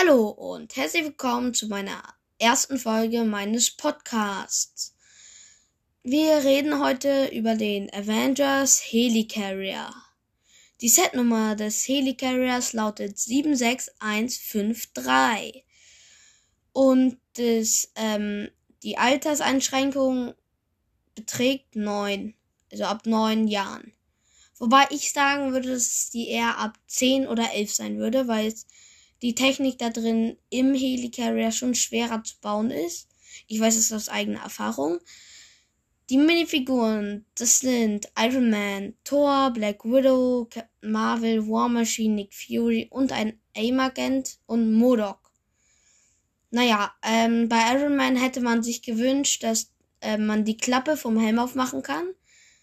Hallo und herzlich willkommen zu meiner ersten Folge meines Podcasts. Wir reden heute über den Avengers Helicarrier. Die Setnummer des Helicarriers lautet 76153 und das, ähm, die Alterseinschränkung beträgt 9, also ab 9 Jahren. Wobei ich sagen würde, dass die eher ab 10 oder 11 sein würde, weil es die Technik da drin im Helicarrier schon schwerer zu bauen ist. Ich weiß es aus eigener Erfahrung. Die Minifiguren, das sind Iron Man, Thor, Black Widow, Captain Marvel, War Machine, Nick Fury und ein AIM-Agent und Modok. Naja, ähm, bei Iron Man hätte man sich gewünscht, dass äh, man die Klappe vom Helm aufmachen kann.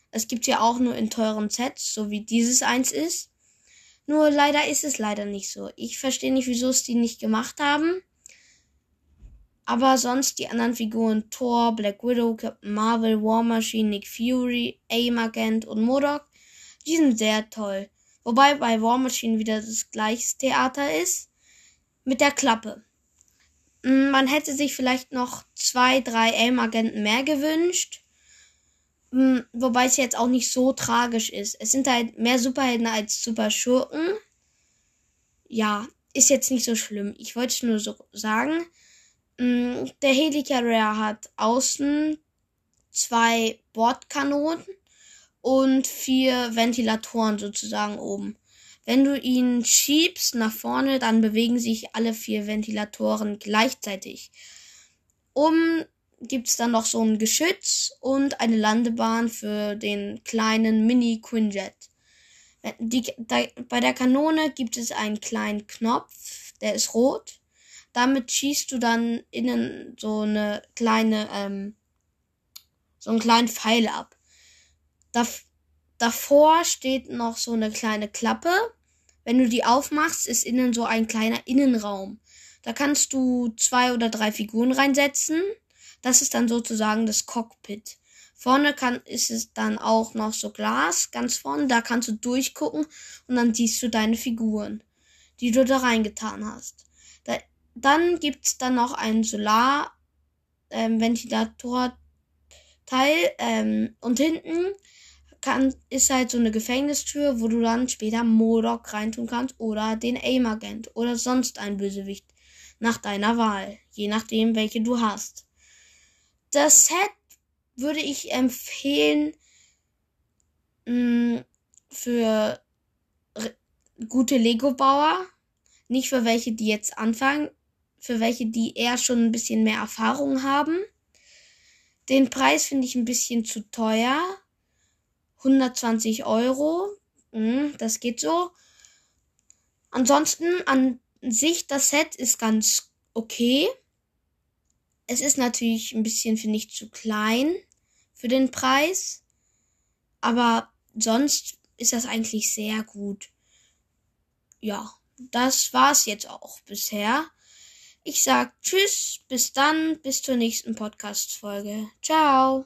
Es gibt ja auch nur in teuren Sets, so wie dieses eins ist. Nur leider ist es leider nicht so. Ich verstehe nicht, wieso es die nicht gemacht haben. Aber sonst die anderen Figuren Thor, Black Widow, Captain Marvel, War Machine, Nick Fury, AIM Agent und Modok, die sind sehr toll. Wobei bei War Machine wieder das gleiche Theater ist. Mit der Klappe. Mm, man hätte sich vielleicht noch zwei, drei AIM-Agenten mehr gewünscht. Hm, wobei es jetzt auch nicht so tragisch ist. Es sind halt mehr Superhelden als Superschurken. Ja, ist jetzt nicht so schlimm. Ich wollte es nur so sagen. Hm, der Helicarrier hat außen zwei Bordkanonen und vier Ventilatoren sozusagen oben. Wenn du ihn schiebst nach vorne, dann bewegen sich alle vier Ventilatoren gleichzeitig. Um gibt's dann noch so ein Geschütz und eine Landebahn für den kleinen Mini-Quinjet. Die, da, bei der Kanone gibt es einen kleinen Knopf, der ist rot. Damit schießt du dann innen so eine kleine, ähm, so einen kleinen Pfeil ab. Da, davor steht noch so eine kleine Klappe. Wenn du die aufmachst, ist innen so ein kleiner Innenraum. Da kannst du zwei oder drei Figuren reinsetzen das ist dann sozusagen das Cockpit. Vorne kann, ist es dann auch noch so Glas, ganz vorne. Da kannst du durchgucken und dann siehst du deine Figuren, die du da reingetan hast. Da, dann gibt's dann noch einen Solar-Ventilator-Teil ähm, ähm, und hinten kann, ist halt so eine Gefängnistür, wo du dann später Modok reintun kannst oder den Aim-Agent oder sonst einen Bösewicht nach deiner Wahl, je nachdem, welche du hast. Das Set würde ich empfehlen mh, mm, für gute Lego-Bauer. Nicht für welche, die jetzt anfangen. Für welche, die eher schon ein bisschen mehr Erfahrung haben. Den Preis finde ich ein bisschen zu teuer. 120 Euro. Hm, das geht so. Ansonsten an sich, das Set ist ganz okay. Es ist natürlich ein bisschen, finde ich, zu klein für den Preis. Aber sonst ist das eigentlich sehr gut. Ja, das war's jetzt auch bisher. Ich sag Tschüss, bis dann, bis zur nächsten Podcast-Folge. Ciao.